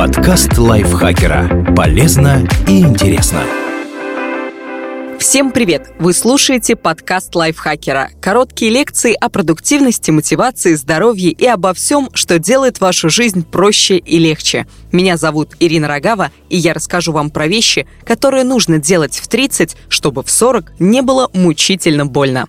Подкаст лайфхакера. Полезно и интересно. Всем привет! Вы слушаете подкаст лайфхакера. Короткие лекции о продуктивности, мотивации, здоровье и обо всем, что делает вашу жизнь проще и легче. Меня зовут Ирина Рогава, и я расскажу вам про вещи, которые нужно делать в 30, чтобы в 40 не было мучительно больно.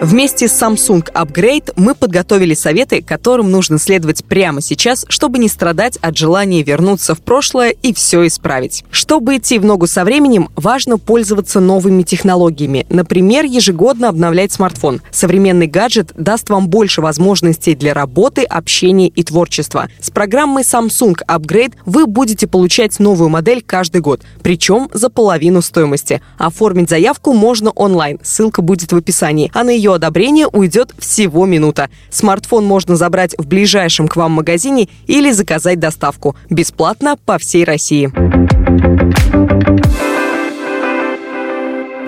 Вместе с Samsung Upgrade мы подготовили советы, которым нужно следовать прямо сейчас, чтобы не страдать от желания вернуться в прошлое и все исправить. Чтобы идти в ногу со временем, важно пользоваться новыми технологиями. Например, ежегодно обновлять смартфон. Современный гаджет даст вам больше возможностей для работы, общения и творчества. С программой Samsung Upgrade вы будете получать новую модель каждый год, причем за половину стоимости. Оформить заявку можно онлайн, ссылка будет в описании, а на ее ее одобрения уйдет всего минута. Смартфон можно забрать в ближайшем к вам магазине или заказать доставку. Бесплатно по всей России.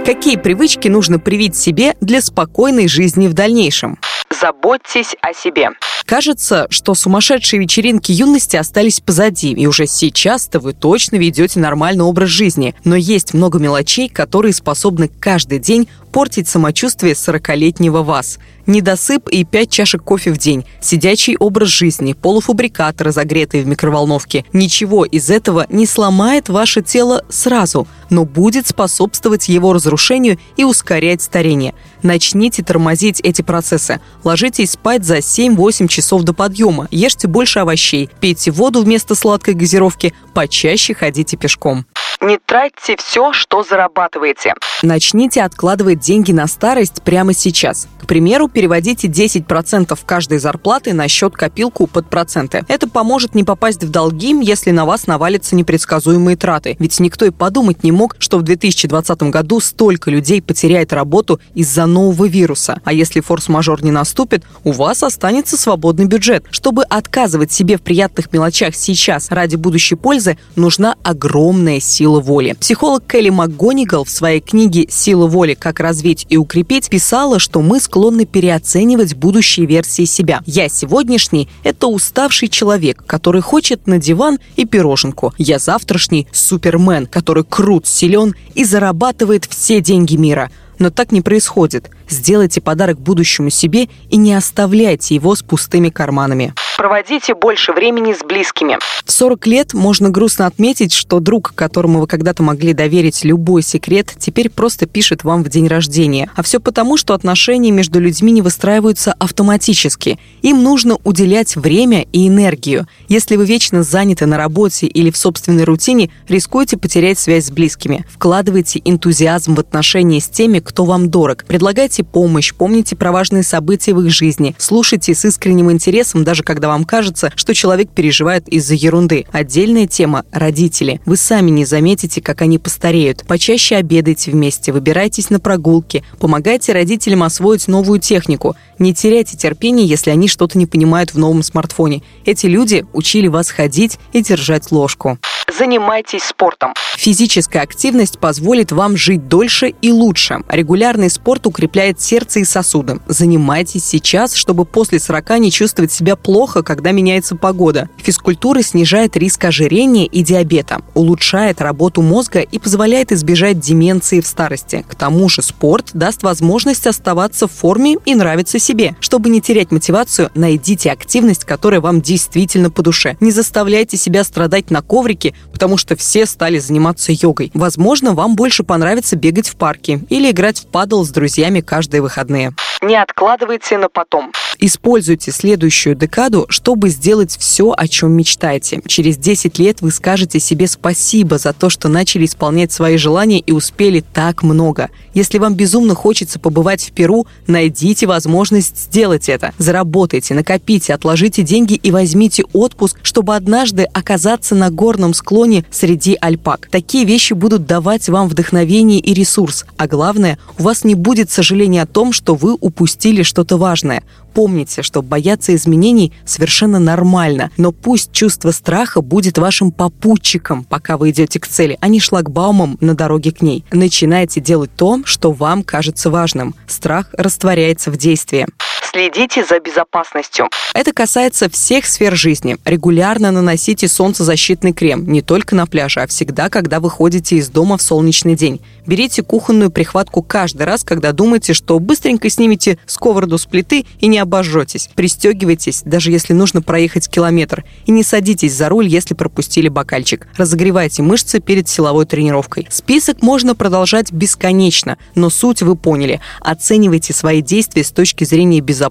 Какие привычки нужно привить себе для спокойной жизни в дальнейшем? Заботьтесь о себе. Кажется, что сумасшедшие вечеринки юности остались позади, и уже сейчас-то вы точно ведете нормальный образ жизни. Но есть много мелочей, которые способны каждый день портить самочувствие 40-летнего вас. Недосып и 5 чашек кофе в день, сидячий образ жизни, полуфабрикаты, разогретые в микроволновке. Ничего из этого не сломает ваше тело сразу, но будет способствовать его разрушению и ускорять старение. Начните тормозить эти процессы. Ложитесь спать за 7-8 часов до подъема, ешьте больше овощей, пейте воду вместо сладкой газировки, почаще ходите пешком. Не тратьте все, что зарабатываете. Начните откладывать деньги на старость прямо сейчас. К примеру, переводите 10% каждой зарплаты на счет-копилку под проценты. Это поможет не попасть в долги, если на вас навалятся непредсказуемые траты. Ведь никто и подумать не мог, что в 2020 году столько людей потеряет работу из-за нового вируса. А если форс-мажор не наступит, у вас останется свободный бюджет. Чтобы отказывать себе в приятных мелочах сейчас ради будущей пользы, нужна огромная сила воли. Психолог Келли МакГонигал в своей книге «Сила воли. Как развить и укрепить» писала, что мы склонны переоценивать будущие версии себя. Я сегодняшний – это уставший человек, который хочет на диван и пироженку. Я завтрашний – супермен, который крут, силен и зарабатывает все деньги мира. Но так не происходит. Сделайте подарок будущему себе и не оставляйте его с пустыми карманами. Проводите больше времени с близкими. В 40 лет можно грустно отметить, что друг, которому вы когда-то могли доверить любой секрет, теперь просто пишет вам в день рождения. А все потому, что отношения между людьми не выстраиваются автоматически. Им нужно уделять время и энергию. Если вы вечно заняты на работе или в собственной рутине, рискуете потерять связь с близкими. Вкладывайте энтузиазм в отношения с теми, кто вам дорог. Предлагайте помощь, помните про важные события в их жизни. Слушайте с искренним интересом, даже когда вам кажется, что человек переживает из-за ерунды. Отдельная тема – родители. Вы сами не заметите, как они постареют. Почаще обедайте вместе, выбирайтесь на прогулки, помогайте родителям освоить новую технику. Не теряйте терпения, если они что-то не понимают в новом смартфоне. Эти люди учили вас ходить и держать ложку. Занимайтесь спортом. Физическая активность позволит вам жить дольше и лучше. Регулярный спорт укрепляет сердце и сосуды. Занимайтесь сейчас, чтобы после 40 не чувствовать себя плохо, когда меняется погода. Физкультура снижает риск ожирения и диабета, улучшает работу мозга и позволяет избежать деменции в старости. К тому же спорт даст возможность оставаться в форме и нравиться себе. Чтобы не терять мотивацию, найдите активность, которая вам действительно по душе. Не заставляйте себя страдать на коврике, потому что все стали заниматься йогой. Возможно, вам больше понравится бегать в парке или играть в падл с друзьями каждые выходные. Не откладывайте на потом. Используйте следующую декаду, чтобы сделать все, о чем мечтаете. Через 10 лет вы скажете себе спасибо за то, что начали исполнять свои желания и успели так много. Если вам безумно хочется побывать в Перу, найдите возможность сделать это. Заработайте, накопите, отложите деньги и возьмите отпуск, чтобы однажды оказаться на горном склоне среди альпак. Такие вещи будут давать вам вдохновение и ресурс. А главное, у вас не будет сожаления о том, что вы упустили что-то важное. Помните, что бояться изменений совершенно нормально, но пусть чувство страха будет вашим попутчиком, пока вы идете к цели, а не шлагбаумом на дороге к ней. Начинайте делать то, что вам кажется важным. Страх растворяется в действии. Следите за безопасностью. Это касается всех сфер жизни. Регулярно наносите солнцезащитный крем не только на пляже, а всегда, когда выходите из дома в солнечный день. Берите кухонную прихватку каждый раз, когда думаете, что быстренько снимете сковороду с плиты и не обожжетесь. Пристегивайтесь, даже если нужно проехать километр. И не садитесь за руль, если пропустили бокальчик. Разогревайте мышцы перед силовой тренировкой. Список можно продолжать бесконечно, но суть вы поняли. Оценивайте свои действия с точки зрения безопасности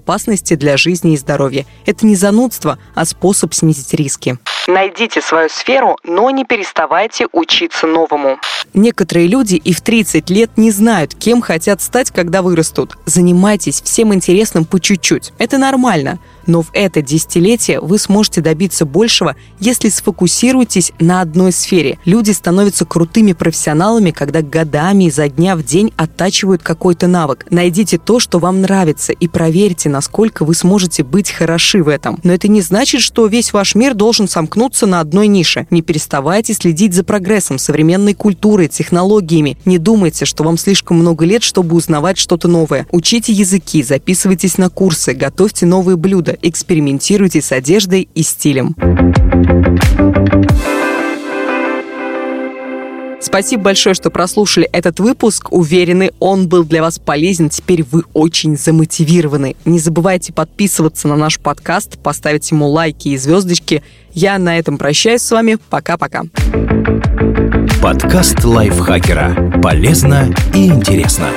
для жизни и здоровья. Это не занудство, а способ снизить риски. Найдите свою сферу, но не переставайте учиться новому. Некоторые люди и в 30 лет не знают, кем хотят стать, когда вырастут. Занимайтесь всем интересным по чуть-чуть. Это нормально. Но в это десятилетие вы сможете добиться большего, если сфокусируетесь на одной сфере. Люди становятся крутыми профессионалами, когда годами изо дня в день оттачивают какой-то навык. Найдите то, что вам нравится, и проверьте, насколько вы сможете быть хороши в этом. Но это не значит, что весь ваш мир должен сомкнуться на одной нише. Не переставайте следить за прогрессом современной культурой, технологиями. Не думайте, что вам слишком много лет, чтобы узнавать что-то новое. Учите языки, записывайтесь на курсы, готовьте новые блюда, года. Экспериментируйте с одеждой и стилем. Спасибо большое, что прослушали этот выпуск. Уверены, он был для вас полезен. Теперь вы очень замотивированы. Не забывайте подписываться на наш подкаст, поставить ему лайки и звездочки. Я на этом прощаюсь с вами. Пока-пока. Подкаст лайфхакера. Полезно и интересно.